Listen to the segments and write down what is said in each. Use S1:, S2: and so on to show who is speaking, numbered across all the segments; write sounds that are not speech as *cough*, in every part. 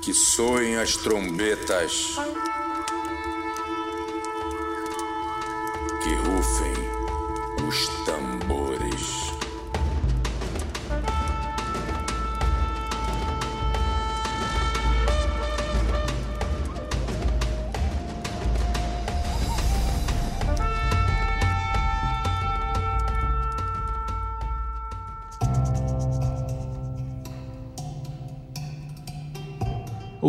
S1: que soem as trombetas, que rufem os tambores.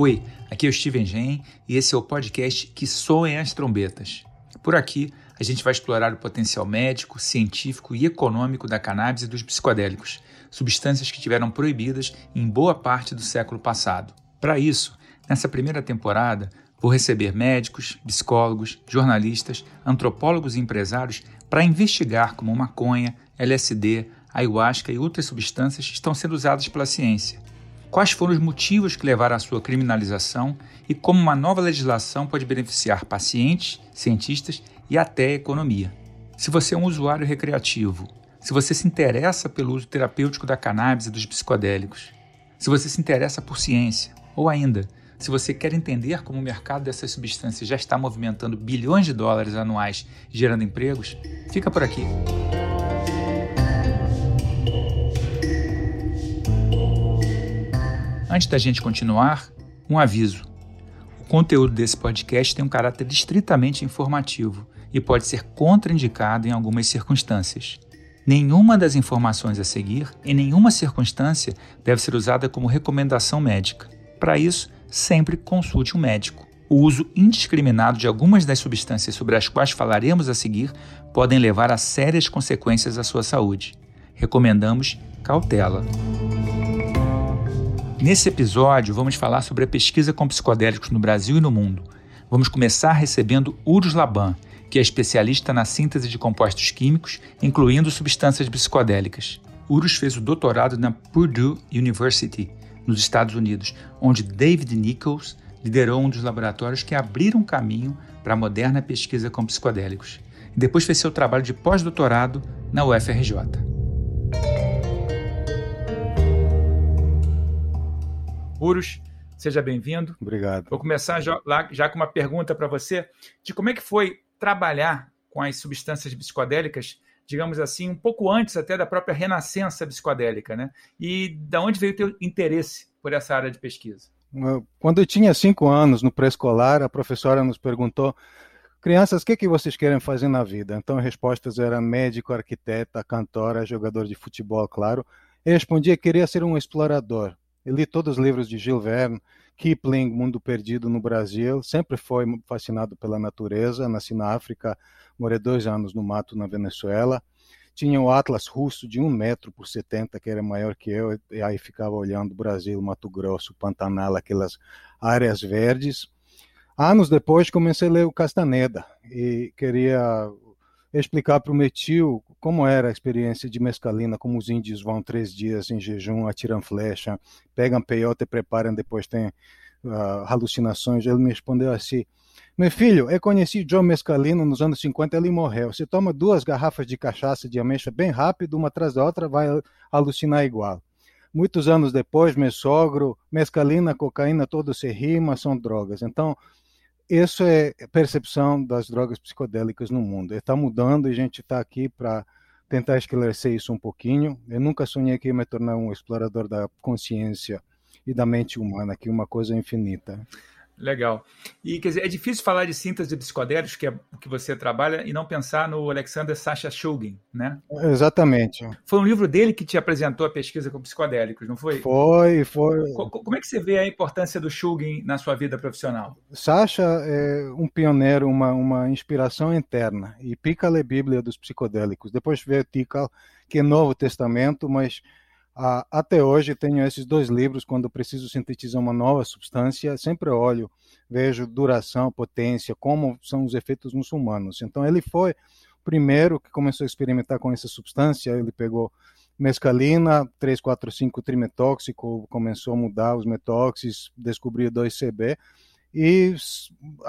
S2: Oi, aqui é o Steven Gen e esse é o podcast Que Soem as Trombetas. Por aqui, a gente vai explorar o potencial médico, científico e econômico da cannabis e dos psicodélicos, substâncias que tiveram proibidas em boa parte do século passado. Para isso, nessa primeira temporada, vou receber médicos, psicólogos, jornalistas, antropólogos e empresários para investigar como maconha, LSD, ayahuasca e outras substâncias estão sendo usadas pela ciência quais foram os motivos que levaram à sua criminalização e como uma nova legislação pode beneficiar pacientes, cientistas e até a economia. Se você é um usuário recreativo, se você se interessa pelo uso terapêutico da cannabis e dos psicodélicos, se você se interessa por ciência, ou ainda, se você quer entender como o mercado dessas substâncias já está movimentando bilhões de dólares anuais gerando empregos, fica por aqui. Antes da gente continuar, um aviso. O conteúdo desse podcast tem um caráter estritamente informativo e pode ser contraindicado em algumas circunstâncias. Nenhuma das informações a seguir, em nenhuma circunstância, deve ser usada como recomendação médica. Para isso, sempre consulte um médico. O uso indiscriminado de algumas das substâncias sobre as quais falaremos a seguir podem levar a sérias consequências à sua saúde. Recomendamos cautela. Nesse episódio, vamos falar sobre a pesquisa com psicodélicos no Brasil e no mundo. Vamos começar recebendo Urus Laban, que é especialista na síntese de compostos químicos, incluindo substâncias psicodélicas. Urus fez o doutorado na Purdue University, nos Estados Unidos, onde David Nichols liderou um dos laboratórios que abriram caminho para a moderna pesquisa com psicodélicos. E depois fez seu trabalho de pós-doutorado na UFRJ. Urus, seja bem-vindo.
S3: Obrigado.
S2: Vou começar já, lá, já com uma pergunta para você de como é que foi trabalhar com as substâncias psicodélicas, digamos assim, um pouco antes até da própria renascença psicodélica, né? E da onde veio o teu interesse por essa área de pesquisa?
S3: Quando eu tinha cinco anos, no pré-escolar, a professora nos perguntou Crianças, o que, que vocês querem fazer na vida? Então, as respostas eram médico, arquiteta, cantora, jogador de futebol, claro. Eu respondia que queria ser um explorador. Eu li todos os livros de Gilles Verne, Kipling, Mundo Perdido no Brasil. Sempre foi fascinado pela natureza. Nasci na África, morei dois anos no mato na Venezuela. Tinha o Atlas russo de um metro por 70, que era maior que eu, e aí ficava olhando Brasil, Mato Grosso, Pantanal, aquelas áreas verdes. Anos depois comecei a ler o Castaneda e queria explicar para o meu tio como era a experiência de mescalina, como os índios vão três dias em jejum, atiram flecha, pegam peyote, preparam, depois tem uh, alucinações. Ele me respondeu assim, meu filho, eu conheci John Mescalina nos anos 50, ele morreu. Você toma duas garrafas de cachaça de ameixa bem rápido, uma atrás da outra, vai alucinar igual. Muitos anos depois, meu sogro, mescalina, cocaína, todo se rima, são drogas. Então, isso é percepção das drogas psicodélicas no mundo. Está mudando e a gente está aqui para tentar esclarecer isso um pouquinho. Eu nunca sonhei que ia me tornar um explorador da consciência e da mente humana, que é uma coisa infinita.
S2: Legal. E quer dizer, é difícil falar de síntese de psicodélicos, que é o que você trabalha, e não pensar no Alexander Sasha Shulgin, né?
S3: Exatamente.
S2: Foi um livro dele que te apresentou a pesquisa com psicodélicos, não foi?
S3: Foi, foi.
S2: Como é que você vê a importância do Shulgin na sua vida profissional?
S3: Sasha é um pioneiro, uma, uma inspiração interna. E Pikal é Bíblia dos psicodélicos. Depois veio Tikal, que é Novo Testamento, mas ah, até hoje tenho esses dois livros quando preciso sintetizar uma nova substância, sempre olho, vejo duração, potência, como são os efeitos nos humanos. Então ele foi o primeiro que começou a experimentar com essa substância, ele pegou mescalina, 3, 4, 5 trimetóxico, começou a mudar os metóxis, descobriu 2CB e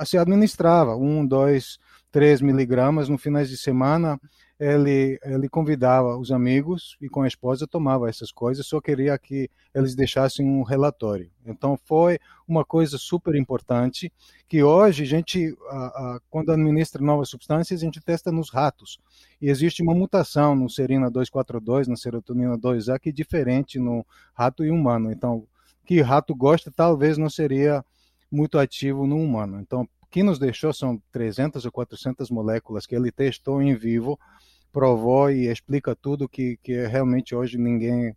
S3: se administrava um, dois, três miligramas no finais de semana ele, ele convidava os amigos e com a esposa tomava essas coisas, só queria que eles deixassem um relatório. Então foi uma coisa super importante que hoje a gente, a, a, quando administra novas substâncias, a gente testa nos ratos. E existe uma mutação no serina 242, na serotonina 2A, que é diferente no rato e humano. Então, que rato gosta talvez não seria muito ativo no humano. Então, o que nos deixou são 300 ou 400 moléculas que ele testou em vivo provou e explica tudo que, que realmente hoje ninguém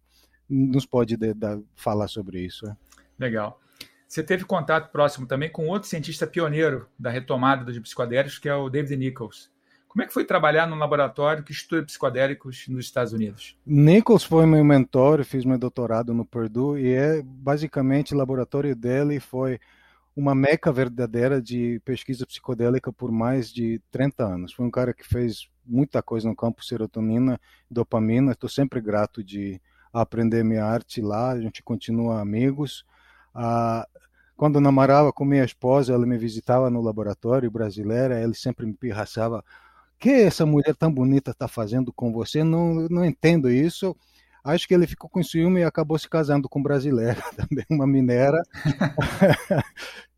S3: nos pode de, de, falar sobre isso. Né?
S2: Legal. Você teve contato próximo também com outro cientista pioneiro da retomada dos psicodélicos, que é o David Nichols. Como é que foi trabalhar num laboratório que estuda psicodélicos nos Estados Unidos?
S3: Nichols foi meu mentor, fiz meu doutorado no Purdue e é basicamente o laboratório dele foi uma meca verdadeira de pesquisa psicodélica por mais de 30 anos. Foi um cara que fez muita coisa no campo serotonina, dopamina. Estou sempre grato de aprender minha arte lá. A gente continua amigos. Ah, quando namorava com minha esposa, ela me visitava no laboratório brasileira. Ele sempre me pirraçava: "Que essa mulher tão bonita está fazendo com você? Não, não entendo isso." Acho que ele ficou com ciúme e acabou se casando com brasileira, *laughs* também uma mineira. *laughs*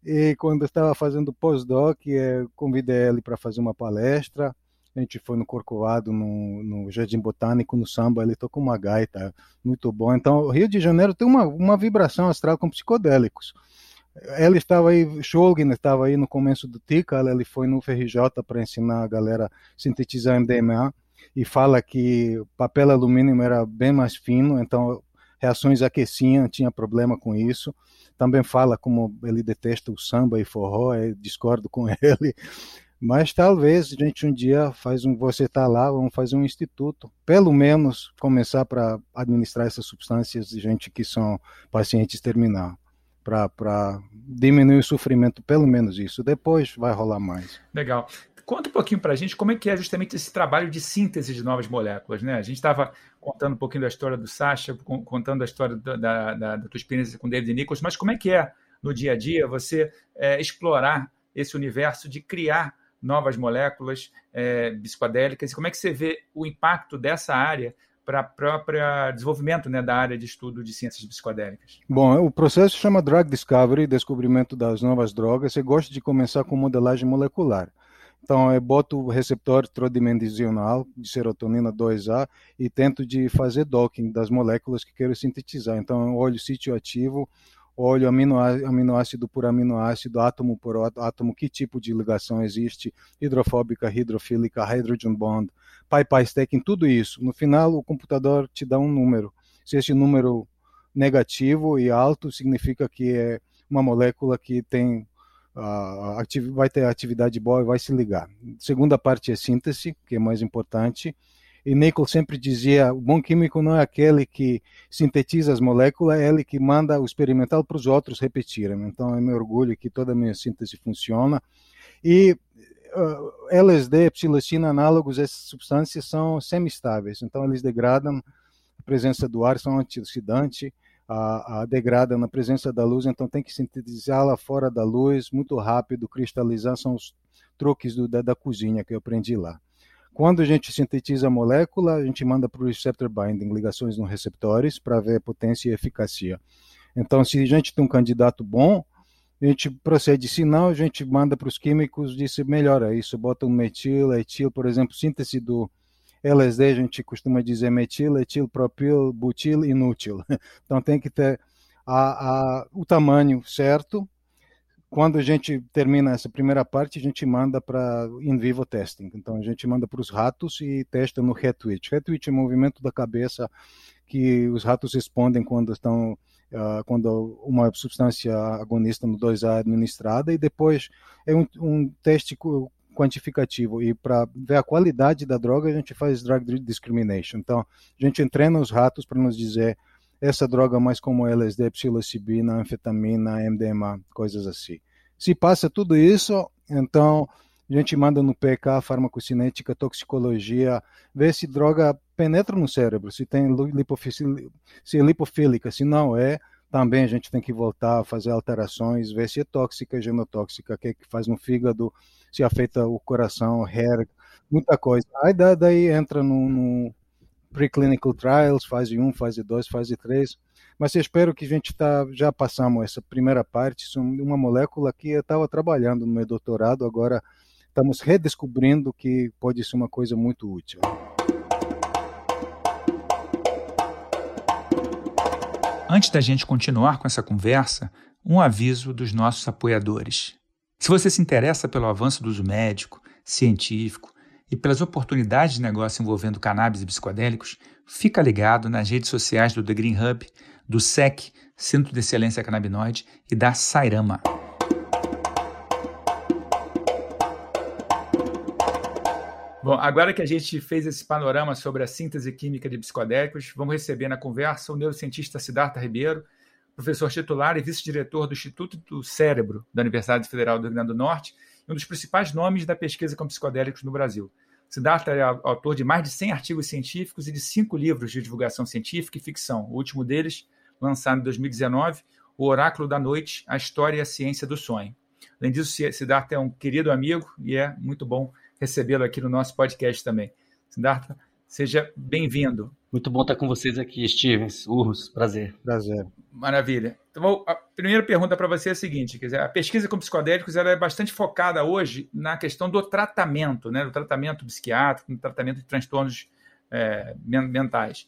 S3: e quando estava fazendo pós-doc, eh, convidei ele para fazer uma palestra. A gente foi no Corcovado, no, no Jardim Botânico, no samba, ele tocou uma gaita, muito bom. Então, o Rio de Janeiro tem uma, uma vibração astral com psicodélicos. Ele estava aí, Shulgin estava aí no começo do TICA, ele foi no FRJ para ensinar a galera a sintetizar MDMA e fala que papel alumínio era bem mais fino, então reações aqueciam, tinha problema com isso. Também fala como ele detesta o samba e forró, discordo com *laughs* ele. Mas talvez a gente um dia faz um, você está lá, vamos fazer um instituto, pelo menos começar para administrar essas substâncias de gente que são pacientes terminal, para diminuir o sofrimento, pelo menos isso. Depois vai rolar mais.
S2: Legal. Conta um pouquinho para a gente como é que é justamente esse trabalho de síntese de novas moléculas, né? A gente estava contando um pouquinho da história do Sasha, contando a história da, da, da, tua experiência com David Nichols, mas como é que é no dia a dia você é, explorar esse universo de criar novas moléculas é, psicodélicas e como é que você vê o impacto dessa área para o próprio desenvolvimento né, da área de estudo de ciências psicodélicas?
S3: Bom, o processo chama Drug Discovery, descobrimento das novas drogas. Você gosta de começar com modelagem molecular. Então, eu boto o receptor tridimensional de serotonina 2A e tento de fazer docking das moléculas que quero sintetizar. Então, eu olho o sítio ativo, olho aminoácido por aminoácido, átomo por átomo, que tipo de ligação existe, hidrofóbica, hidrofílica, hydrogen bond, pi-pi stacking, tudo isso. No final, o computador te dá um número. Se esse número negativo e alto significa que é uma molécula que tem vai ter atividade boa e vai se ligar. Segunda parte é síntese, que é mais importante. E Nichols sempre dizia: o bom químico não é aquele que sintetiza as moléculas, é ele que manda o experimental para os outros repetirem. Então é meu orgulho que toda a minha síntese funciona. E uh, LSD, psilocina, análogos, essas substâncias são semi-estáveis, então eles degradam a presença do ar, são antioxidantes a, a, degrada na presença da luz, então tem que sintetizá-la fora da luz, muito rápido, cristalizar, são os truques do, da, da, cozinha que eu aprendi lá. Quando a gente sintetiza a molécula, a gente manda para o receptor binding, ligações nos receptores, para ver potência e eficácia. Então, se a gente tem um candidato bom, a gente procede, se não, a gente manda para os químicos, diz melhora isso, bota um metil, etil, por exemplo, síntese do LSD a gente costuma dizer metil, etil, propil, butil, inútil. *laughs* Então tem que ter a, a, o tamanho certo. Quando a gente termina essa primeira parte, a gente manda para in vivo testing. Então a gente manda para os ratos e testa no head twitch. Head twitch é o movimento da cabeça que os ratos respondem quando estão Uh, quando uma substância agonista no 2A é administrada, e depois é um, um teste quantificativo e para ver a qualidade da droga a gente faz drug discrimination. Então, a gente entrena os ratos para nos dizer essa droga mais como LSD, psilocibina, anfetamina, MDMA, coisas assim. Se passa tudo isso, então a gente manda no PK, farmacocinética, toxicologia, ver se droga penetra no cérebro, se tem se é lipofílica, se não é, também a gente tem que voltar a fazer alterações, ver se é tóxica, genotóxica, o que, é que faz no fígado, se afeta o coração, hair, muita coisa. Aí daí entra no, no preclinical trials, fase 1, fase 2, fase 3. Mas eu espero que a gente tá, já passamos essa primeira parte, é uma molécula que eu estava trabalhando no meu doutorado, agora estamos redescobrindo que pode ser uma coisa muito útil.
S2: Antes da gente continuar com essa conversa, um aviso dos nossos apoiadores. Se você se interessa pelo avanço do uso médico, científico e pelas oportunidades de negócio envolvendo cannabis e psicodélicos, fica ligado nas redes sociais do The Green Hub, do SEC, Centro de Excelência Canabinoide, e da Sairama. Bom, agora que a gente fez esse panorama sobre a síntese química de psicodélicos, vamos receber na conversa o neurocientista Siddhartha Ribeiro, professor titular e vice-diretor do Instituto do Cérebro da Universidade Federal do Rio Grande do Norte e um dos principais nomes da pesquisa com psicodélicos no Brasil. Siddhartha é autor de mais de 100 artigos científicos e de cinco livros de divulgação científica e ficção. O último deles, lançado em 2019, O Oráculo da Noite, A História e a Ciência do Sonho. Além disso, Siddhartha é um querido amigo e é muito bom recebê-lo aqui no nosso podcast também. Siddhartha, seja bem-vindo.
S4: Muito bom estar com vocês aqui, Stevens, Urros, prazer.
S3: Prazer.
S2: Maravilha. Então, a primeira pergunta para você é a seguinte: quer dizer, a pesquisa com psicodélicos ela é bastante focada hoje na questão do tratamento, né, do tratamento psiquiátrico, no tratamento de transtornos é, mentais.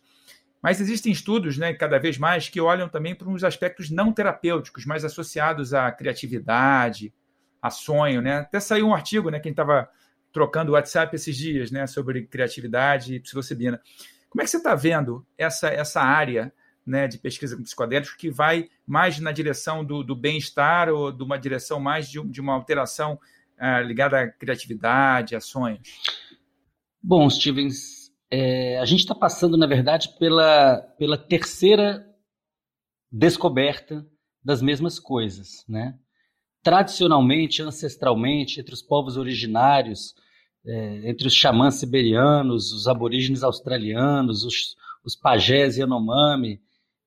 S2: Mas existem estudos, né, cada vez mais, que olham também para uns aspectos não terapêuticos, mais associados à criatividade, a sonho. Né? Até saiu um artigo, né, quem estava trocando WhatsApp esses dias, né, sobre criatividade e psilocibina. Como é que você está vendo essa, essa área né, de pesquisa com psicodélicos que vai mais na direção do, do bem-estar ou de uma direção mais de, de uma alteração uh, ligada à criatividade, a sonhos?
S4: Bom, Stevens, é, a gente está passando, na verdade, pela, pela terceira descoberta das mesmas coisas, né? Tradicionalmente, ancestralmente, entre os povos originários, é, entre os xamãs siberianos, os aborígenes australianos, os, os pajés Yanomami,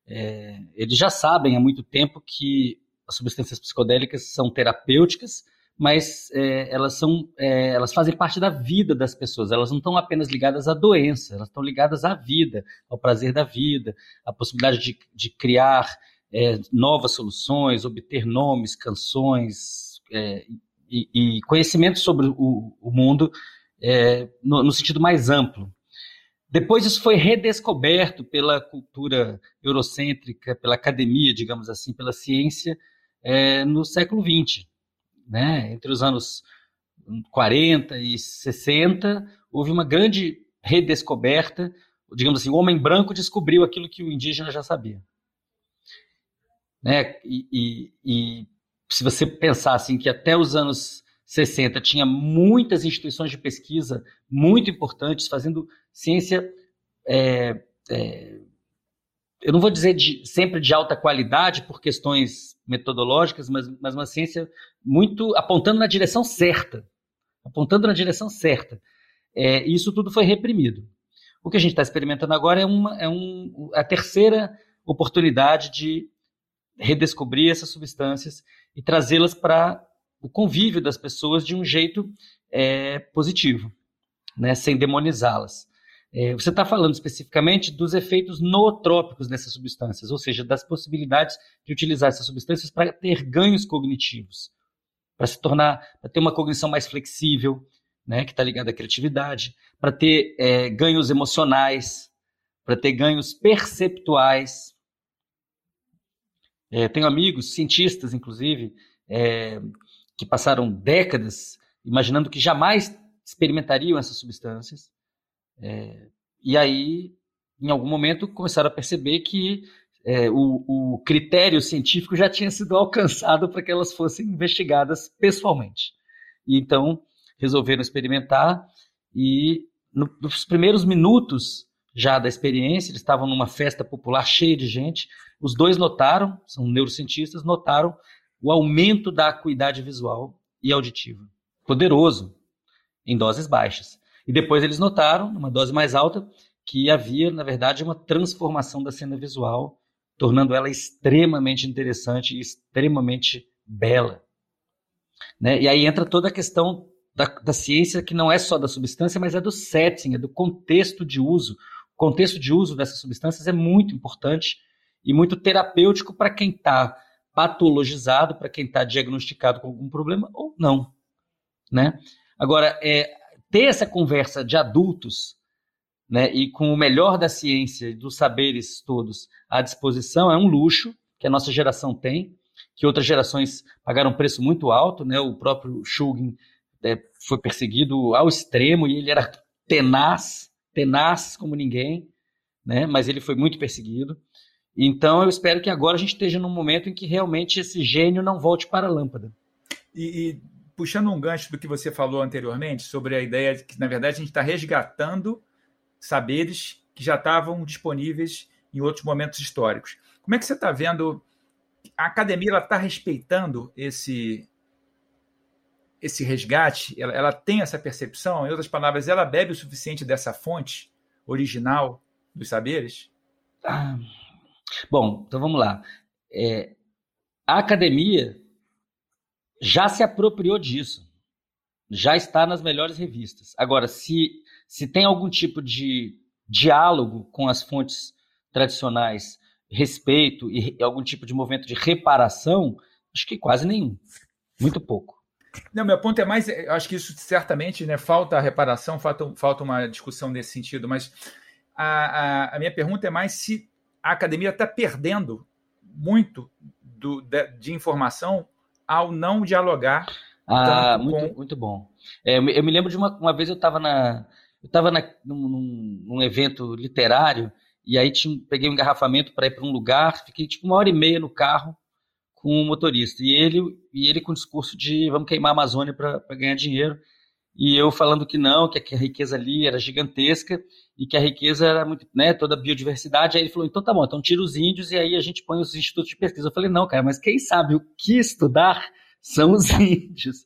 S4: é, eles já sabem há muito tempo que as substâncias psicodélicas são terapêuticas, mas é, elas são, é, elas fazem parte da vida das pessoas. Elas não estão apenas ligadas à doença, elas estão ligadas à vida, ao prazer da vida, à possibilidade de, de criar é, novas soluções, obter nomes, canções, é, e, e conhecimento sobre o, o mundo é, no, no, sentido mais amplo. Depois isso foi redescoberto pela cultura eurocêntrica, pela academia, digamos assim, pela ciência, é, no século XX. Né? Entre os anos 40 e 60, houve uma grande redescoberta, digamos assim, o homem branco descobriu aquilo que o indígena já sabia. Né? E, e, e se você pensar assim que até os anos 60 tinha muitas instituições de pesquisa muito importantes fazendo ciência, é, é, eu não vou dizer de, sempre de alta qualidade por questões metodológicas, mas, mas uma ciência muito apontando na direção certa, apontando na direção certa. É, isso tudo foi reprimido. O que a gente está experimentando agora é, uma, é um, a terceira oportunidade de redescobrir essas substâncias e trazê-las para o convívio das pessoas de um jeito é, positivo, né, sem demonizá-las. É, você está falando especificamente dos efeitos nootrópicos dessas substâncias, ou seja, das possibilidades de utilizar essas substâncias para ter ganhos cognitivos, para se tornar, para ter uma cognição mais flexível, né, que está ligada à criatividade, para ter é, ganhos emocionais, para ter ganhos perceptuais, é, tenho amigos, cientistas, inclusive, é, que passaram décadas imaginando que jamais experimentariam essas substâncias. É, e aí, em algum momento, começaram a perceber que é, o, o, critério científico já tinha sido *laughs* alcançado para que elas fossem investigadas pessoalmente. E então resolveram experimentar e no, nos primeiros minutos já da experiência, eles estavam numa festa popular cheia de gente. Os dois notaram, são neurocientistas, notaram o aumento da acuidade visual e auditiva. Poderoso, em doses baixas. E depois eles notaram, numa dose mais alta, que havia, na verdade, uma transformação da cena visual tornando ela extremamente interessante e extremamente bela. Né? E aí entra toda a questão da, da, ciência que não é só da substância, mas é do setting, é do contexto de uso. Contexto de uso dessas substâncias é muito importante e muito terapêutico para quem está patologizado, para quem está diagnosticado com algum problema ou não. Né? Agora, é, ter essa conversa de adultos né, e com o melhor da ciência e dos saberes todos à disposição é um luxo que a nossa geração tem, que outras gerações pagaram um preço muito alto. Né? O próprio Shugin é, foi perseguido ao extremo e ele era tenaz, tenaz como ninguém, né? mas ele foi muito perseguido. Então eu espero que agora a gente esteja num momento em que realmente esse gênio não volte para a lâmpada.
S2: E, e puxando um gancho do que você falou anteriormente sobre a ideia de que, na verdade, a gente está resgatando saberes que já estavam disponíveis em outros momentos históricos. Como é que você está vendo? A academia está respeitando esse esse resgate? Ela, ela tem essa percepção? Em outras palavras, ela bebe o suficiente dessa fonte original dos saberes?
S4: Ah, bom, então vamos lá. É, a academia já se apropriou disso. Já está nas melhores revistas. Agora, se, se tem algum tipo de diálogo com as fontes tradicionais, respeito e algum tipo de movimento de reparação, acho que quase nenhum. Muito pouco.
S2: Não, meu ponto é mais, acho que isso certamente, né, falta reparação, falta, falta uma discussão nesse sentido, mas a, a, a minha pergunta é mais se a academia está perdendo muito do, de, de, informação ao não dialogar.
S4: Ah, muito, com... muito bom. É, eu, me lembro de uma, uma vez eu estava na eu estava num, num, evento literário e aí tinha, peguei um engarrafamento para ir para um lugar, fiquei tipo uma hora e meia no carro com o motorista e ele e ele com o discurso de vamos queimar a Amazônia para ganhar dinheiro e eu falando que não, que a riqueza ali era gigantesca e que a riqueza era muito, né, toda a biodiversidade. Aí ele falou, então tá bom, então tira os índios e aí a gente põe os institutos de pesquisa. Eu falei, não, cara, mas quem sabe o que estudar são os *laughs* índios.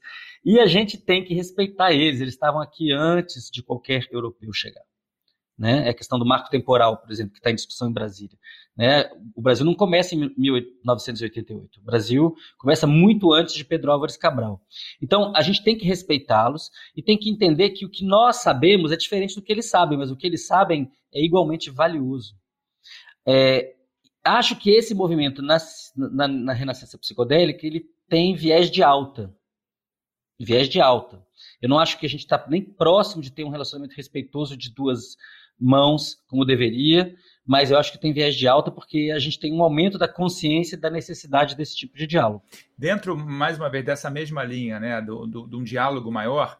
S4: E a gente tem que respeitar eles, eles estavam aqui antes de qualquer europeu chegar. Né? É a questão do marco temporal, por exemplo, que está em discussão em Brasília. Né? O Brasil não começa em 1988. O Brasil começa muito antes de Pedro Álvares Cabral. Então, a gente tem que respeitá-los e tem que entender que o que nós sabemos é diferente do que eles sabem, mas o que eles sabem é igualmente valioso. É, acho que esse movimento na, na, na renascença psicodélica ele tem viés de alta. Viés de alta. Eu não acho que a gente está nem próximo de ter um relacionamento respeitoso de duas mãos como deveria, mas eu acho que tem viés de alta porque a gente tem um aumento da consciência da necessidade desse tipo de diálogo.
S2: Dentro, mais uma vez, dessa mesma linha, né, do, do, de um diálogo maior,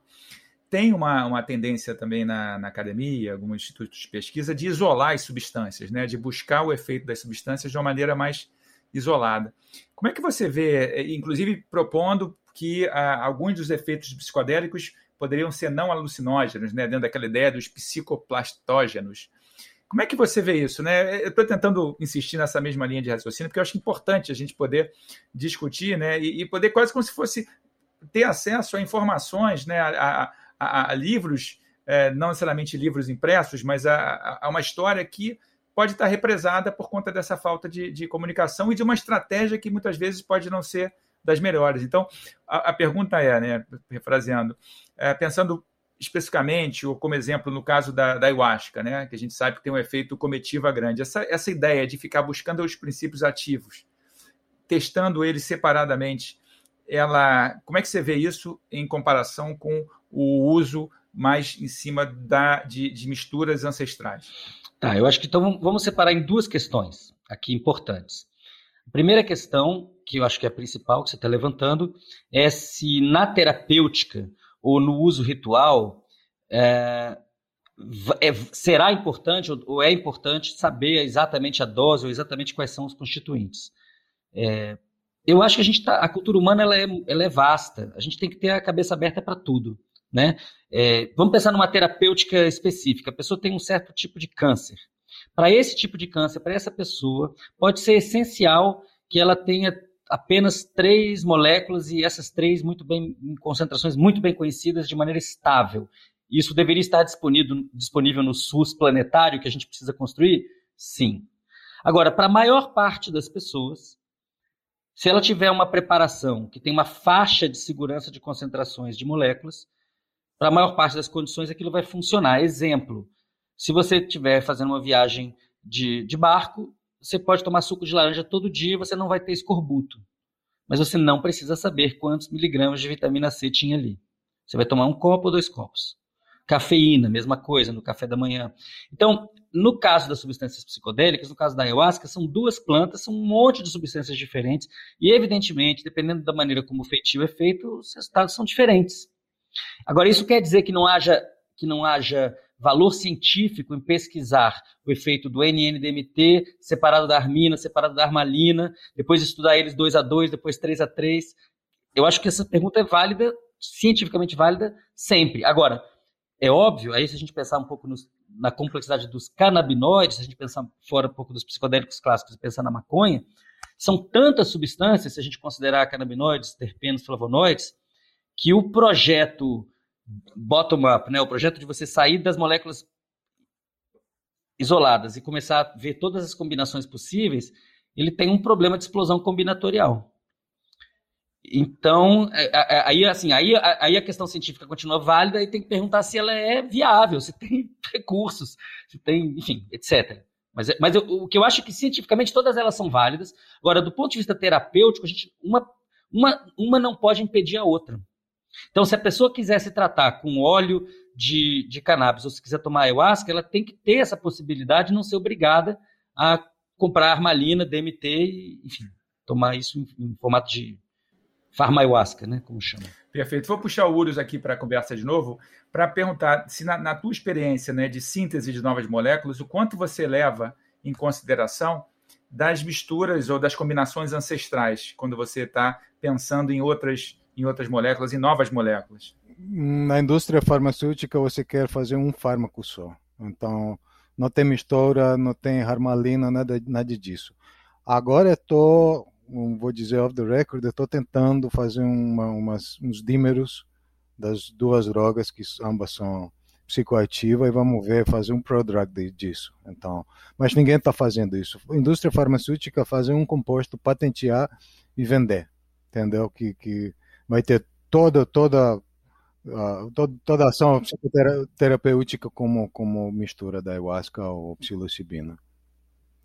S2: tem uma, uma tendência também na, na academia, alguns institutos de pesquisa, de isolar as substâncias, né, de buscar o efeito das substâncias de uma maneira mais isolada. Como é que você vê, inclusive propondo que ah, alguns dos efeitos psicodélicos poderiam ser não alucinógenos, né, dentro daquela ideia dos psicoplastógenos. Como é que você vê isso? Né? Eu estou tentando insistir nessa mesma linha de raciocínio, porque eu acho importante a gente poder discutir né? e, e poder quase como se fosse ter acesso a informações, né? a, a, a livros, é, não necessariamente livros impressos, mas a, a, uma história que pode estar represada por conta dessa falta de, de comunicação e de uma estratégia que muitas vezes pode não ser das melhores. Então, a, a pergunta é, né, refraseando, é, pensando especificamente, ou como exemplo, no caso da, da ayahuasca, né, que a gente sabe que tem um efeito comitiva grande, essa, essa ideia de ficar buscando os princípios ativos, testando eles separadamente, ela, como é que você vê isso em comparação com o uso mais em cima da, de, de misturas ancestrais?
S4: Tá, eu acho que então vamos separar em duas questões aqui importantes. A primeira questão, que eu acho que é a principal que você está levantando, é se na terapêutica ou no uso ritual é, é, será importante ou é importante saber exatamente a dose ou exatamente quais são os constituintes. É, eu acho que a gente tá, a cultura humana ela é, ela é vasta. A gente tem que ter a cabeça aberta para tudo, né? É, vamos pensar numa terapêutica específica. A pessoa tem um certo tipo de câncer. Para esse tipo de câncer, para essa pessoa, pode ser essencial que ela tenha apenas três moléculas e essas três muito bem em concentrações muito bem conhecidas de maneira estável. Isso deveria estar disponível, disponível no SUS planetário que a gente precisa construir? Sim. Agora, para a maior parte das pessoas, se ela tiver uma preparação que tem uma faixa de segurança de concentrações de moléculas, para a maior parte das condições aquilo vai funcionar. Exemplo, se você estiver fazendo uma viagem de, de barco, você pode tomar suco de laranja todo dia e você não vai ter escorbuto. Mas você não precisa saber quantos miligramas de vitamina C tinha ali. Você vai tomar um copo ou dois copos. Cafeína, mesma coisa, no café da manhã. Então, no caso das substâncias psicodélicas, no caso da ayahuasca, são duas plantas, são um monte de substâncias diferentes, e evidentemente, dependendo da maneira como o feitio é feito, os resultados são diferentes. Agora, isso quer dizer que não haja, que não haja valor científico em pesquisar o efeito do NN-DMT separado da armina, separado da armalina, depois estudar eles 2 a 2, depois 3 a 3. Eu acho que essa pergunta é válida, cientificamente válida, sempre. Agora, é óbvio, aí se a gente pensar um pouco nos, na complexidade dos canabinoides, se a gente pensar fora um pouco dos psicodélicos clássicos e pensar na maconha, são tantas substâncias, se a gente considerar canabinoides, terpenos, flavonoides, que o projeto bottom-up, né, o projeto de você sair das moléculas isoladas e começar a ver todas as combinações possíveis, ele tem um problema de explosão combinatorial. Então, é, é, é, aí, assim, aí, aí a questão científica continua válida e tem que perguntar se ela é viável, se tem *laughs* recursos, se tem, enfim, etc. Mas, mas eu, o que eu acho que cientificamente todas elas são válidas. Agora, do ponto de vista terapêutico, gente, uma, uma, uma não pode impedir a outra. Então, se a pessoa quiser se tratar com óleo de, de cannabis ou se quiser tomar ayahuasca, ela tem que ter essa possibilidade de não ser obrigada a comprar armalina, DMT, enfim, tomar isso em, em formato de farmayahuasca, né, como chama.
S2: Perfeito. Vou puxar o Urus aqui para a conversa de novo, para perguntar se na, na, tua experiência né, de síntese de novas moléculas, o quanto você leva em consideração das misturas ou das combinações ancestrais, quando você está pensando em outras, em outras moléculas, em novas moléculas.
S3: Na indústria farmacêutica, você quer fazer um fármaco só. Então, não tem mistura, não tem harmalina, nada, nada disso. Agora estou vou dizer off the record, estou tentando fazer uma, umas, uns dímeros das duas drogas que ambas são psicoativas e vamos ver fazer um prodrug disso. Então, mas ninguém está fazendo isso. A indústria farmacêutica fazer um composto, patentear e vender, entendeu? Que, que vai ter toda toda uh, toda, a ação psicoterapêutica como como mistura da ayahuasca ou psilocibina.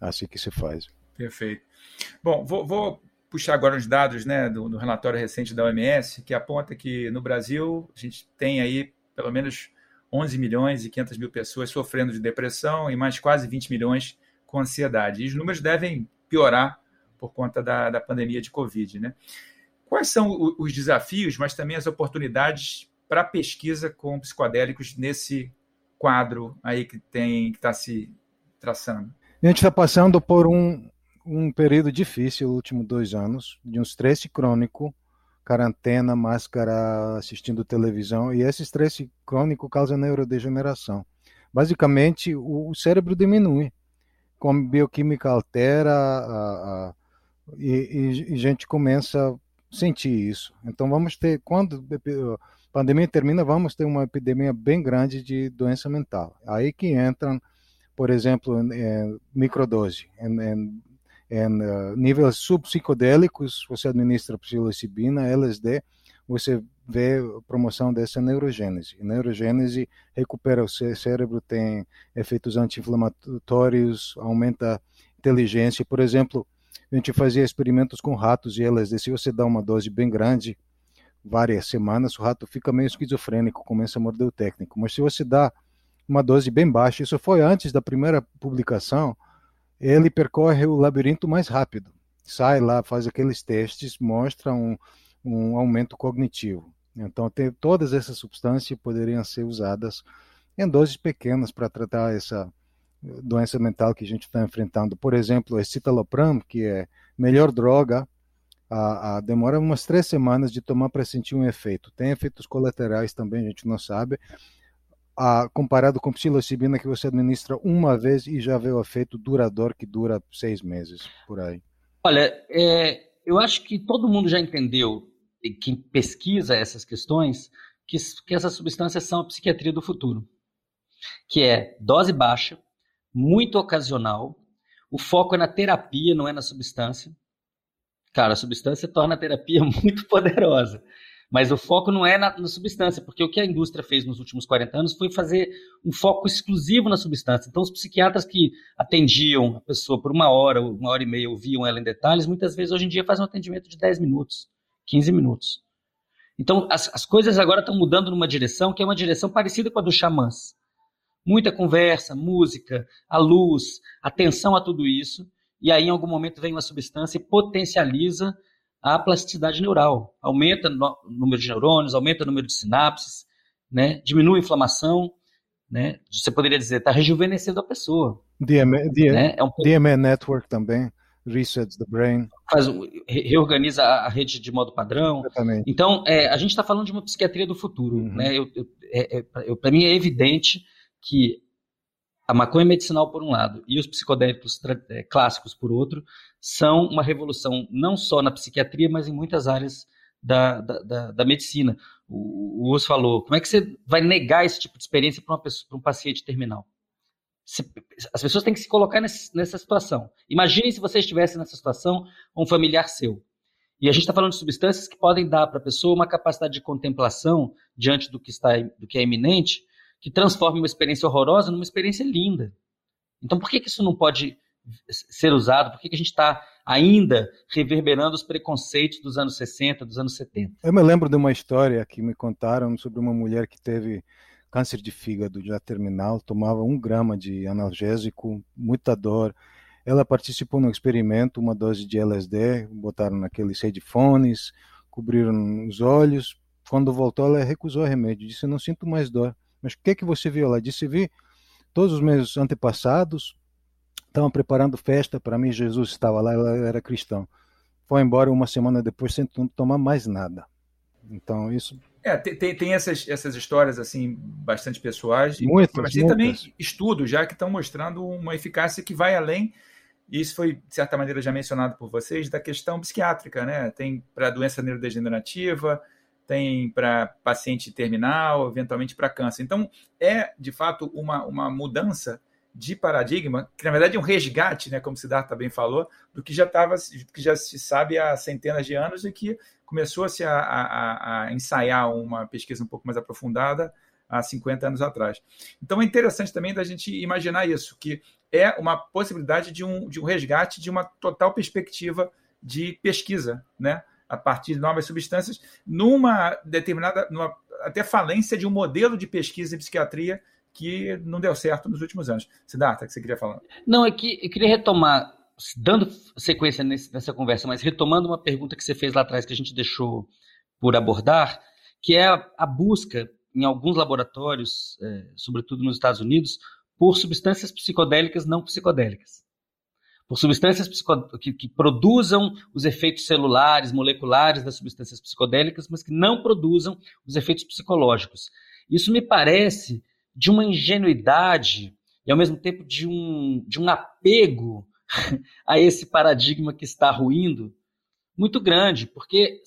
S3: Assim que se faz.
S2: Perfeito. Bom, vou, vou puxar agora os dados né, do, do, relatório recente da OMS, que aponta que no Brasil a gente tem aí pelo menos 11 milhões e 500 mil pessoas sofrendo de depressão e mais quase 20 milhões com ansiedade. E os números devem piorar por conta da, da pandemia de Covid. Né? Quais são os desafios, mas também as oportunidades para pesquisa com psicodélicos nesse quadro aí que tem que está se traçando?
S3: A gente está passando por um, um período difícil, os últimos dois anos, de um estresse crônico, quarentena, máscara, assistindo televisão, e esse estresse crônico causa neurodegeneração. Basicamente, o, o cérebro diminui, como bioquímica altera, a, a, e, e, a gente começa sentir isso. Então, vamos ter, quando a pandemia termina, vamos ter uma epidemia bem grande de doença mental. Aí que entram, por exemplo, em, microdose, em, em em uh, níveis subpsicodélicos, você administra psilocibina, LSD, você vê promoção dessa neurogênese. A neurogênese recupera o cérebro, tem efeitos anti-inflamatórios, aumenta a inteligência. Por exemplo, a gente fazia experimentos com ratos e LSD. Se você dá uma dose bem grande, várias semanas, o rato fica meio esquizofrênico, começa a morder o técnico. Mas se você dá uma dose bem baixa, isso foi antes da primeira publicação, ele percorre o labirinto mais rápido. Sai lá, faz aqueles testes, mostra um, um aumento cognitivo. Então, tem, todas essas substâncias poderiam ser usadas em doses pequenas para tratar essa doença mental que a gente está enfrentando. Por exemplo, a citalopram, que é melhor droga, a, a, demora umas três semanas de tomar para sentir um efeito. Tem efeitos colaterais também, a gente não sabe, a, comparado com psilocibina que você administra uma vez e já vê o efeito duradouro que dura seis meses, por aí.
S4: Olha, é, eu acho que todo mundo já entendeu, que pesquisa essas questões, que, que essas substâncias são a psiquiatria do futuro, que é dose baixa, muito ocasional, O foco é na terapia, não é na substância. Cara, a substância torna a terapia *laughs* muito poderosa. Mas o foco não é na, na, substância, porque o que a indústria fez nos últimos 40 anos foi fazer um foco exclusivo na substância. Então, os psiquiatras que atendiam a pessoa por uma hora, uma hora e meia, ouviam ela em detalhes, muitas vezes hoje em dia fazem um atendimento de 10 minutos, 15 minutos. Então, as, as coisas agora estão mudando numa direção que é uma direção parecida com a dos xamãs. Muita conversa, música, a luz, atenção a tudo isso, e aí em algum momento vem uma substância e potencializa a plasticidade neural. Aumenta o número de neurônios, aumenta o número de sinapses, né? diminui a inflamação. Né? Você poderia dizer, está rejuvenescendo a pessoa.
S3: DMA, DMA, né? é um DMA Network também, resets the brain.
S4: Faz, reorganiza a rede de modo padrão. Exatamente. Então, é, a gente está falando de uma psiquiatria do futuro. Uhum. Né? Eu, eu, é, é, Para mim é evidente que a maconha medicinal por um lado e os psicodélicos é, clássicos por outro são uma revolução não só na psiquiatria, mas em muitas áreas da, da, da, da medicina. O, o falou, como é que você vai negar esse tipo de experiência para um paciente terminal? Se, as pessoas têm que se colocar nesse, nessa situação. Imagine se você estivesse nessa situação um familiar seu. E a gente está falando de substâncias que podem dar para a pessoa uma capacidade de contemplação diante do que está do que é iminente, que transforma uma experiência horrorosa numa experiência linda. Então, por que, que isso não pode ser usado? Por que, que a gente está ainda reverberando os preconceitos dos anos 60, dos anos 70?
S3: Eu me lembro de uma história que me contaram sobre uma mulher que teve câncer de fígado já terminal, tomava um grama de analgésico, muita dor. Ela participou no experimento, uma dose de LSD, botaram naqueles headphones, cobriram os olhos. Quando voltou, ela recusou o remédio, disse: Não sinto mais dor. Mas o que, que você viu lá? Disse: Vi todos os meus antepassados estavam preparando festa para mim. Jesus estava lá, ela era cristão. Foi embora uma semana depois sem tomar mais nada. Então, isso.
S2: É, tem, tem essas, essas histórias assim bastante pessoais, muitas, mas tem muitas. também estudos já que estão mostrando uma eficácia que vai além. E isso foi, de certa maneira, já mencionado por vocês, da questão psiquiátrica, né? Tem para doença neurodegenerativa, tem para paciente terminal, eventualmente para câncer. Então, é, de fato, uma, uma mudança de paradigma, que na verdade é um resgate, né, como o Siddhartha bem falou, do que já estava, que já se sabe há centenas de anos e que começou-se a, a, a, ensaiar uma pesquisa um pouco mais aprofundada há 50 anos atrás. Então é interessante também da gente imaginar isso, que é uma possibilidade de um, de um resgate de uma total perspectiva de pesquisa, né? A partir de novas substâncias, numa determinada, numa, até falência de um modelo de pesquisa em psiquiatria que não deu certo nos últimos anos. Siddhartha, que você queria falar?
S4: Não, é que eu queria retomar, dando sequência nesse, nessa conversa, mas retomando uma pergunta que você fez lá atrás, que a gente deixou por abordar, que é a, a busca em alguns laboratórios, é, sobretudo nos Estados Unidos, por substâncias psicodélicas não psicodélicas por substâncias que, que, produzam os efeitos celulares, moleculares das substâncias psicodélicas, mas que não produzam os efeitos psicológicos. Isso me parece de uma ingenuidade e, ao mesmo tempo, de um, de um apego *laughs* a esse paradigma que está ruindo muito grande, porque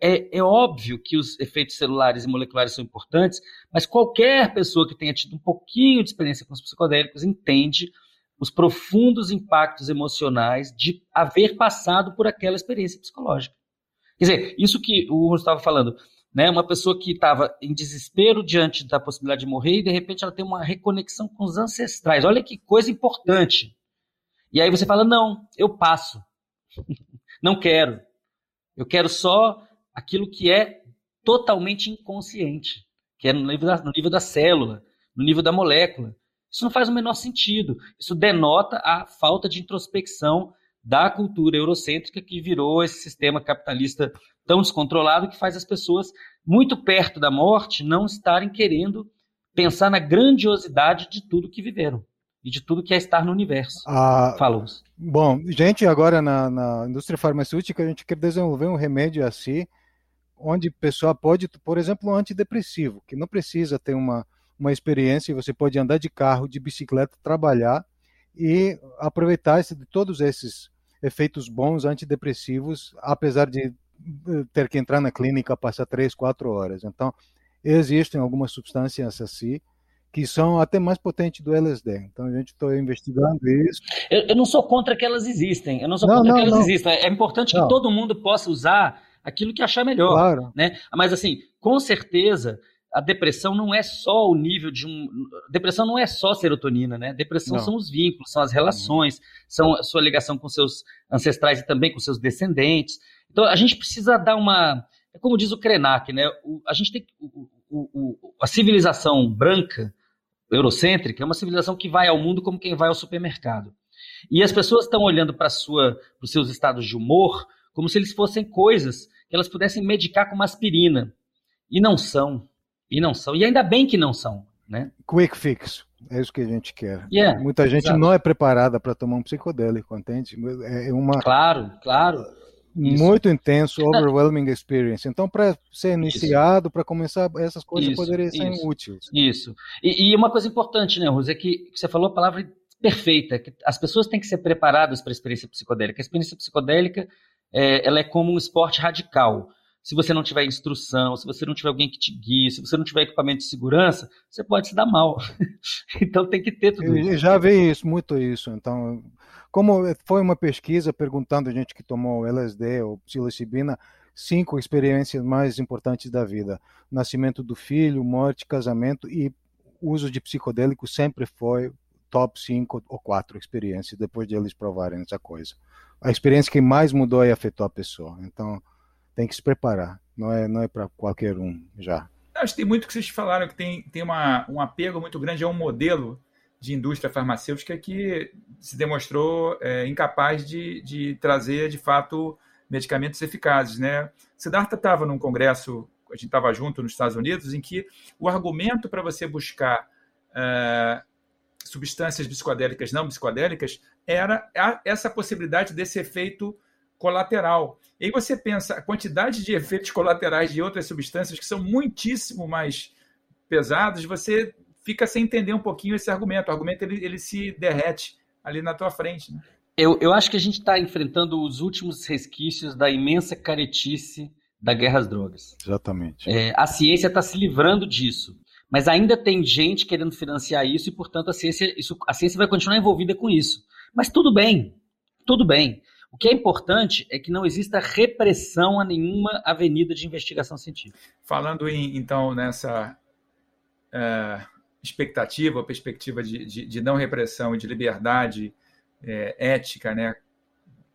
S4: é, é, óbvio que os efeitos celulares e moleculares são importantes, mas qualquer pessoa que tenha tido um pouquinho de experiência com os psicodélicos entende os profundos impactos emocionais de haver passado por aquela experiência psicológica. Quer dizer, isso que o Urso estava falando, né? Uma pessoa que estava em desespero diante da possibilidade de morrer e de repente ela tem uma reconexão com os ancestrais. Olha que coisa importante. E aí você fala: não, eu passo. *laughs* não quero. Eu quero só aquilo que é totalmente inconsciente, que é no nível da, no nível da célula, no nível da molécula. Isso não faz o menor sentido. Isso denota a falta de introspecção da cultura eurocêntrica que virou esse sistema capitalista tão descontrolado que faz as pessoas muito perto da morte não estarem querendo pensar na grandiosidade de tudo que viveram e de tudo que é estar no universo. Ah, Falou.
S3: Bom, gente, agora na, na, indústria farmacêutica a gente quer desenvolver um remédio assim, onde a pessoa pode, por exemplo, um antidepressivo, que não precisa ter uma uma experiência e você pode andar de carro, de bicicleta, trabalhar e aproveitar de todos esses efeitos bons antidepressivos, apesar de eh, ter que entrar na clínica passar três, quatro horas. Então, existem algumas substâncias assim que são até mais potentes do LSD. Então a gente está investigando isso.
S4: Eu, eu, não sou contra que elas existem. Eu não sou não, contra não, que elas não. existem. É importante que todo mundo possa usar aquilo que achar melhor. Claro. Né? Mas assim, com certeza a depressão não é só o nível de um. Depressão não é só serotonina, né? Depressão não. são os vínculos, são as relações, são a sua ligação com seus ancestrais e também com seus descendentes. Então a gente precisa dar uma. É como diz o Krenak, né? O, a gente tem o, o, a civilização branca, eurocêntrica, é uma civilização que vai ao mundo como quem vai ao supermercado. E as pessoas estão olhando para os seus estados de humor como se eles fossem coisas que elas pudessem medicar com uma aspirina. E não são. E não são. E ainda bem que não são. Né?
S3: Quick fix. É isso que a gente quer. Yeah, Muita gente exato. não é preparada para tomar um psicodélico, entende? É uma.
S4: Claro, claro.
S3: Muito intenso, overwhelming experience. Então, para ser iniciado, para começar, essas coisas isso, poderiam ser
S4: isso,
S3: úteis.
S4: Isso. E, e, uma coisa importante, né, Rose, é que você falou a palavra perfeita, que as pessoas têm que ser preparadas para a experiência psicodélica. A experiência psicodélica é, ela é como um esporte radical. Se você não tiver instrução, se você não tiver alguém que te guie, se você não tiver equipamento de segurança, você pode se dar mal. *laughs* então tem que ter tudo
S3: isso. Já vi isso, muito isso. Então, como foi uma pesquisa perguntando a gente que tomou LSD ou psilocibina, cinco experiências mais importantes da vida: nascimento do filho, morte, casamento e uso de psicodélico sempre foi top 5 ou 4 experiências depois de eles provarem essa coisa a experiência que mais mudou e afetou a pessoa. Então, tem que se preparar. Não é, não é para qualquer um já.
S2: Acho que tem muito que vocês falaram que tem, tem uma, um apego muito grande a um modelo de indústria farmacêutica que se demonstrou é, incapaz de, de trazer, de fato, medicamentos eficazes. Né? Siddhartha estava num congresso, a gente estava junto nos Estados Unidos, em que o argumento para você buscar é, substâncias psicodélicas não psicodélicas era essa possibilidade desse efeito colateral. E aí você pensa a quantidade de efeitos colaterais de outras substâncias que são muitíssimo mais pesados, você fica sem entender um pouquinho esse argumento. O argumento ele, ele se derrete ali na tua frente. Né?
S4: Eu, eu acho que a gente está enfrentando os últimos resquícios da imensa caretice da guerra às drogas.
S3: Exatamente.
S4: É, a ciência está se livrando disso. Mas ainda tem gente querendo financiar isso e, portanto, a ciência, isso, a ciência vai continuar envolvida com isso. Mas tudo bem, tudo bem. O que é importante é que não exista repressão a nenhuma avenida de investigação científica.
S2: Falando em, então nessa é, expectativa, perspectiva de, de, de, não repressão e de liberdade é, ética, né,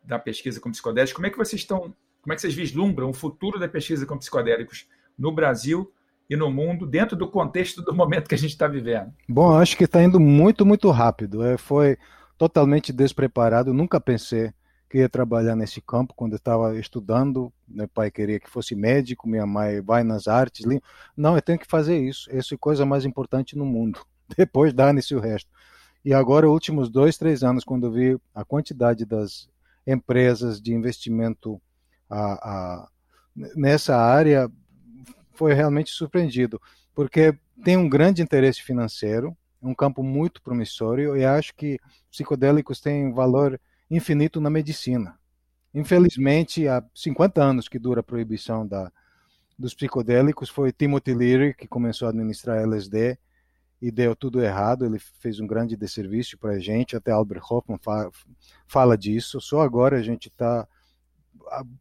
S2: da pesquisa com psicodélicos, como é que vocês estão, como é que vocês vislumbram o futuro da pesquisa com psicodélicos no Brasil e no mundo dentro do contexto do momento que a gente está vivendo?
S3: Bom, acho que está indo muito, muito rápido. É, foi totalmente despreparado. Nunca pensei que ia trabalhar nesse campo quando estava estudando. Meu pai queria que fosse médico, minha mãe vai nas artes. Não, eu tenho que fazer isso. Essa é a coisa mais importante no mundo. *laughs* Depois dá-se o resto. E agora, últimos dois, três anos, quando eu vi a quantidade das empresas de investimento a, a, nessa área, foi realmente surpreendido, porque tem um grande interesse financeiro, um campo muito promissor e acho que psicodélicos têm valor infinito na medicina. Infelizmente, há 50 anos que dura a proibição da, dos psicodélicos, foi Timothy Leary que começou a administrar LSD e deu tudo errado. Ele fez um grande desserviço para a gente. Até Albert Hoffman fala, fala disso. Só agora a gente está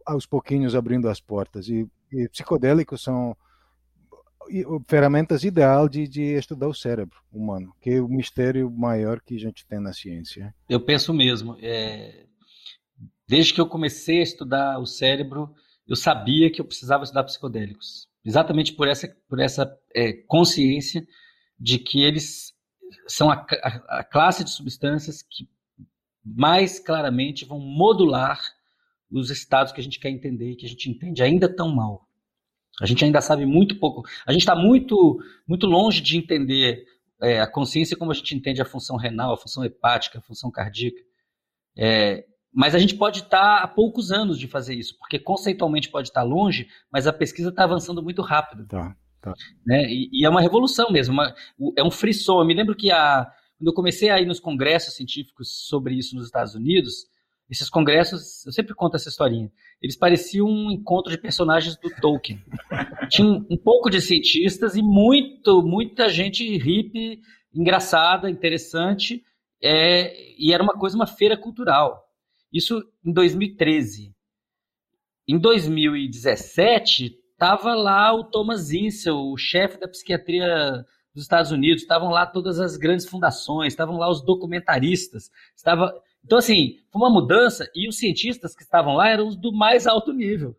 S3: aos pouquinhos abrindo as portas. E e psicodélicos são ferramentas ideal de, de estudar o cérebro humano, que é o mistério maior que a gente tem na ciência.
S4: Eu penso mesmo. É... Desde que eu comecei a estudar o cérebro, eu sabia que eu precisava estudar psicodélicos, exatamente por essa, por essa é, consciência de que eles são a, a, a classe de substâncias que mais claramente vão modular os estados que a gente quer entender e que a gente entende ainda tão mal. A gente ainda sabe muito pouco. A gente está muito, muito longe de entender é, a consciência como a gente entende a função renal, a função hepática, a função cardíaca. É, mas a gente pode estar tá há poucos anos de fazer isso, porque conceitualmente pode estar tá longe, mas a pesquisa está avançando muito rápido.
S3: Tá, tá.
S4: Né? E, e, é uma revolução mesmo, uma, é um frisson. Eu me lembro que a, quando eu comecei a ir nos congressos científicos sobre isso nos Estados Unidos, esses congressos, eu sempre conto essa historinha, eles pareciam um encontro de personagens do Tolkien. *laughs* tinha um, um, pouco de cientistas e muito, muita gente hippie, engraçada, interessante, é, e era uma coisa, uma feira cultural. Isso em 2013. Em 2017, estava lá o Thomas Insel, o chefe da psiquiatria dos Estados Unidos, estavam lá todas as grandes fundações, estavam lá os documentaristas, estava então assim foi uma mudança e os cientistas que estavam lá eram os do mais alto nível.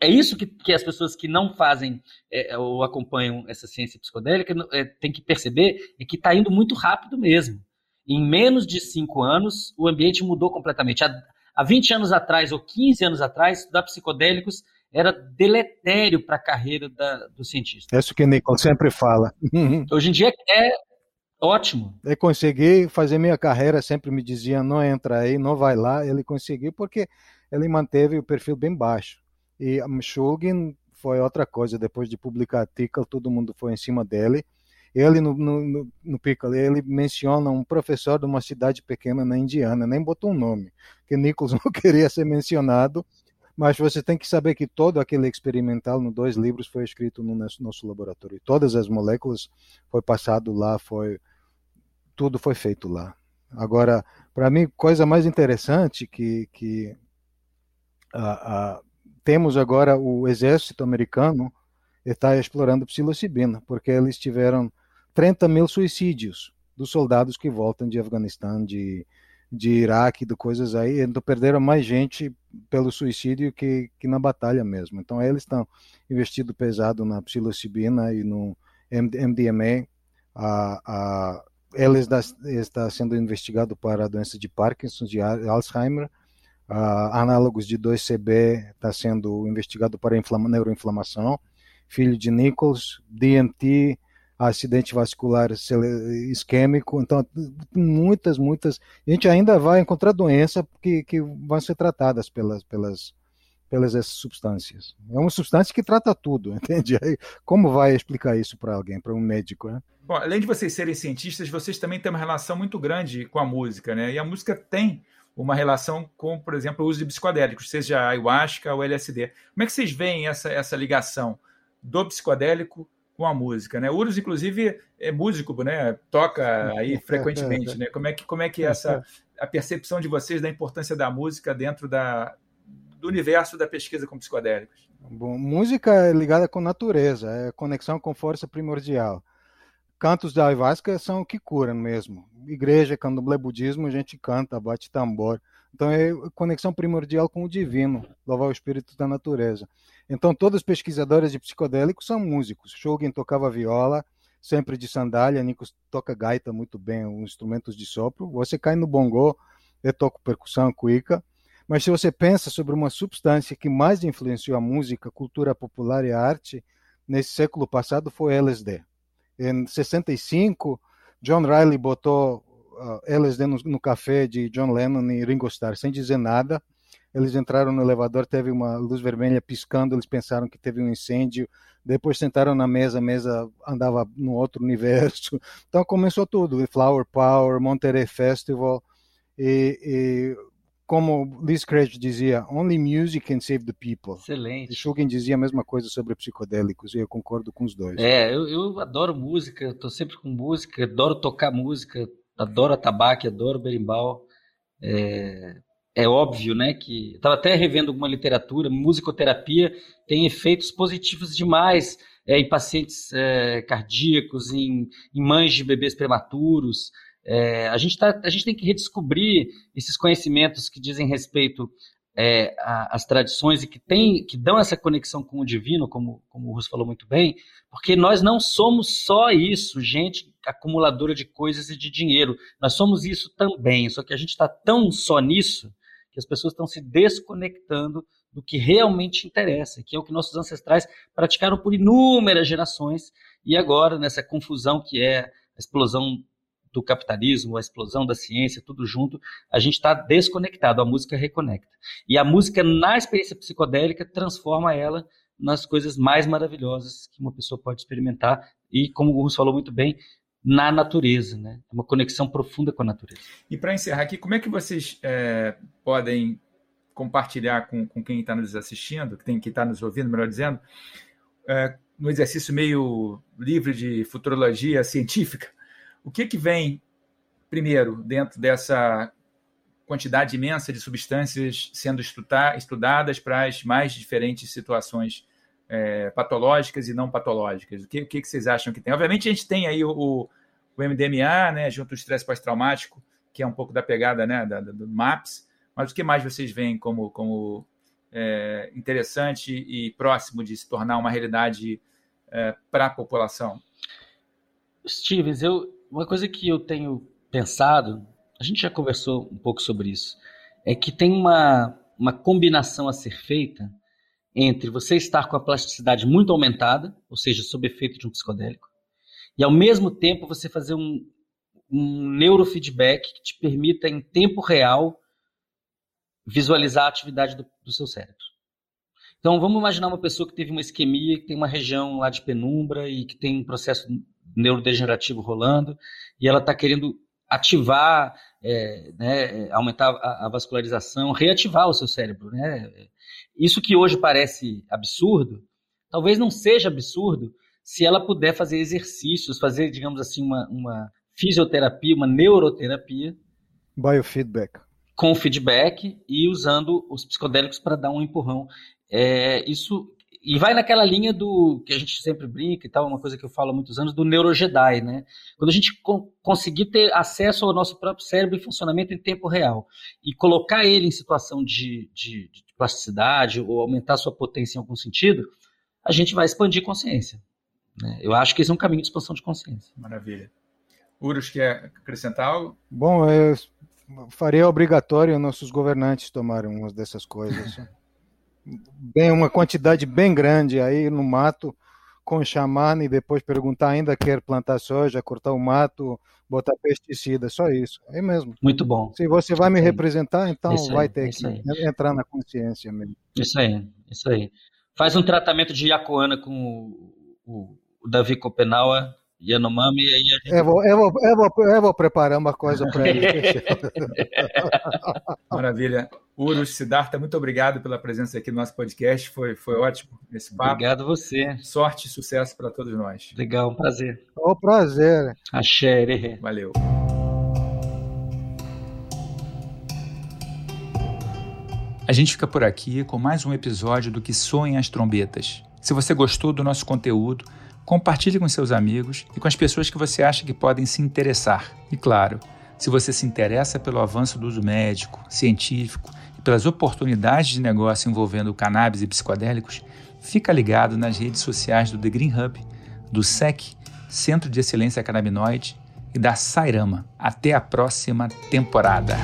S4: É isso que, que as pessoas que não fazem é, ou acompanham essa ciência psicodélica é, tem que perceber é que está indo muito rápido mesmo. Em menos de cinco anos, o ambiente mudou completamente. Há, há 20 anos atrás ou 15 anos atrás, estudar psicodélicos era deletério para a carreira da, do cientista.
S3: É isso que Nicole sempre fala.
S4: Hoje em dia é ótimo.
S3: Eu consegui fazer minha carreira, sempre me dizia não entra aí, não vai lá. Ele conseguiu porque ele manteve o perfil bem baixo. E Shulgin foi outra coisa, depois de publicar artigo, todo mundo foi em cima dele. Ele, no, no, no ele menciona um professor de uma cidade pequena na Indiana, nem botou um nome, que Nichols *laughs* não queria ser mencionado, mas você tem que saber que todo aquele experimental no dois livros foi escrito no nosso, nosso laboratório. Todas as moléculas foi passado lá, foi tudo foi feito lá. Agora, para mim, coisa mais interessante que que uh, uh, temos agora o exército americano está explorando psilocibina, porque eles tiveram 30 mil suicídios dos soldados que voltam de Afeganistão, de de Iraque, de coisas aí, então perderam mais gente pelo suicídio que, que na batalha mesmo. Então eles estão investindo pesado na psilocibina e no MDMA. A, a, ele está, está sendo investigado para a doença de Parkinson, de Alzheimer. Uh, análogos de 2CB está sendo investigado para neuroinflamação. Filho de Nichols, DMT, acidente vascular isquêmico, então muitas, muitas, a gente ainda vai encontrar doenças que, que vão ser tratadas pelas, pelas, pelas essas substâncias. É uma substância que trata tudo, *laughs* entende? Como vai explicar isso para alguém, para um médico, né?
S2: Bom, além de vocês serem cientistas, vocês também têm uma relação muito grande com a música, né? E a música tem uma relação com, por exemplo, o uso de psicodélicos, seja a ayahuasca ou LSD. Como é que vocês veem essa, essa ligação do psicodélico com a música, né? O Urus, inclusive, é músico, né? Toca aí frequentemente, né? Como é que, como é que é essa a percepção de vocês da importância da música dentro da, do universo da pesquisa com psicodélicos?
S3: Bom, música é ligada com natureza, é conexão com força primordial. Cantos da ayahuasca são o que curam mesmo. Igreja, candomblé budismo, a gente canta, bate tambor. Então é conexão primordial com o divino, louvar o espírito da natureza. Então todos os pesquisadores de psicodélicos são músicos. Shogin tocava viola, sempre de sandália, Nikos toca gaita muito bem, os instrumentos de sopro. Você cai no bongô, eu toco percussão, cuíca. Mas se você pensa sobre uma substância que mais influenciou a música, cultura popular e a arte nesse século passado foi LSD. Em 65, John Riley botou uh, LSD no, no, café de John Lennon e Ringo Starr, sem dizer nada. Eles entraram no elevador, teve uma luz vermelha piscando, eles pensaram que teve um incêndio. Depois sentaram na mesa, a mesa andava no outro universo. *laughs* Então começou tudo, Flower Power, Monterey Festival e, e como Liz Craig dizia, only music can save the people.
S4: Excelente. E
S3: Shugin dizia a mesma coisa sobre psicodélicos e eu concordo com os dois.
S4: É, eu, eu adoro música, estou sempre com música, adoro tocar música, adoro atabaque, adoro berimbau. É, é óbvio, né, que estava até revendo alguma literatura, musicoterapia tem efeitos positivos demais é, em pacientes é, cardíacos, em, em mães de bebês prematuros. É, a, gente tá, a gente tem que redescobrir esses conhecimentos que dizem respeito é, às tradições e que, tem, que dão essa conexão com o divino, como, como o Russo falou muito bem, porque nós não somos só isso, gente acumuladora de coisas e de dinheiro. Nós somos isso também, só que a gente está tão só nisso que as pessoas estão se desconectando do que realmente interessa, que é o que nossos ancestrais praticaram por inúmeras gerações, e agora, nessa confusão que é a explosão do capitalismo, a explosão da ciência, tudo junto, a gente está desconectado, a música reconecta. E a música, na experiência psicodélica, transforma ela nas coisas mais maravilhosas que uma pessoa pode experimentar e, como o Russo falou muito bem, na natureza, né? É uma conexão profunda com a natureza.
S2: E para encerrar aqui, como é que vocês é, podem compartilhar com, com quem está nos assistindo, que tem que está nos ouvindo, melhor dizendo, é, no exercício meio livre de futurologia científica, o que, que vem primeiro dentro dessa quantidade imensa de substâncias sendo estudadas para as mais diferentes situações é, patológicas e não patológicas? O que, o que, vocês acham que tem? Obviamente, a gente tem aí o, o MDMA, né, junto ao estresse pós-traumático, que é um pouco da pegada né, da, do MAPS, mas o que mais vocês veem como, como é, interessante e próximo de se tornar uma realidade é, para a população?
S4: Stevens, eu, uma coisa que eu tenho pensado a gente já conversou um pouco sobre isso, é que tem uma, uma combinação a ser feita entre você estar com a plasticidade muito aumentada, ou seja, sob efeito de um psicodélico, e ao mesmo tempo você fazer um, um neurofeedback que te permita, em tempo real, visualizar a atividade do, do seu cérebro. Então, vamos imaginar uma pessoa que teve uma isquemia, que tem uma região lá de penumbra e que tem um processo neurodegenerativo rolando, e ela está querendo ativar, é, né, aumentar a, a, vascularização, reativar o seu cérebro. Né? Isso que hoje parece absurdo, talvez não seja absurdo se ela puder fazer exercícios, fazer, digamos assim, uma, uma fisioterapia, uma neuroterapia.
S3: Biofeedback.
S4: Com feedback e usando os psicodélicos para dar um empurrão. É, isso e vai naquela linha do que a gente sempre brinca e tal, uma coisa que eu falo há muitos anos, do neurojedi, né? Quando a gente co conseguir ter acesso ao nosso próprio cérebro em funcionamento em tempo real e colocar ele em situação de, de, de plasticidade ou aumentar sua potência em algum sentido, a gente vai expandir consciência. Né? Eu acho que esse é um caminho de expansão de consciência.
S2: Maravilha. Urus, quer acrescentar algo?
S3: Bom, eu faria obrigatório nossos governantes tomarem umas dessas coisas. *laughs* bem uma quantidade bem grande aí no mato com chamar e depois perguntar ainda quer plantar soja, cortar o mato, botar pesticida, só isso. É mesmo.
S4: Muito bom.
S3: Se você vai me representar, então vai ter que aí. entrar na consciência mesmo.
S4: Isso aí, isso aí. Faz um tratamento de Yacoana com o, o Davi Copenauer Yanomami e aí a
S3: gente... eu, vou, eu, vou, eu, vou, eu vou preparar uma coisa para ele. *laughs*
S2: Maravilha. Urus, Siddhartha, muito obrigado pela presença aqui no nosso podcast. Foi, foi ótimo esse papo.
S4: Obrigado você.
S2: Sorte e sucesso para todos nós.
S4: Legal, um prazer.
S3: É um prazer.
S4: Axé.
S2: Valeu. A gente fica por aqui com mais um episódio do Que Soem as Trombetas. Se você gostou do nosso conteúdo, Compartilhe com seus amigos e com as pessoas que você acha que podem se interessar. E claro, se você se interessa pelo avanço do uso médico, científico e pelas oportunidades de negócio envolvendo cannabis e psicodélicos, fica ligado nas redes sociais do The Green Hub, do SEC, Centro de Excelência Cannabinoide, e da Sairama. Até a próxima temporada.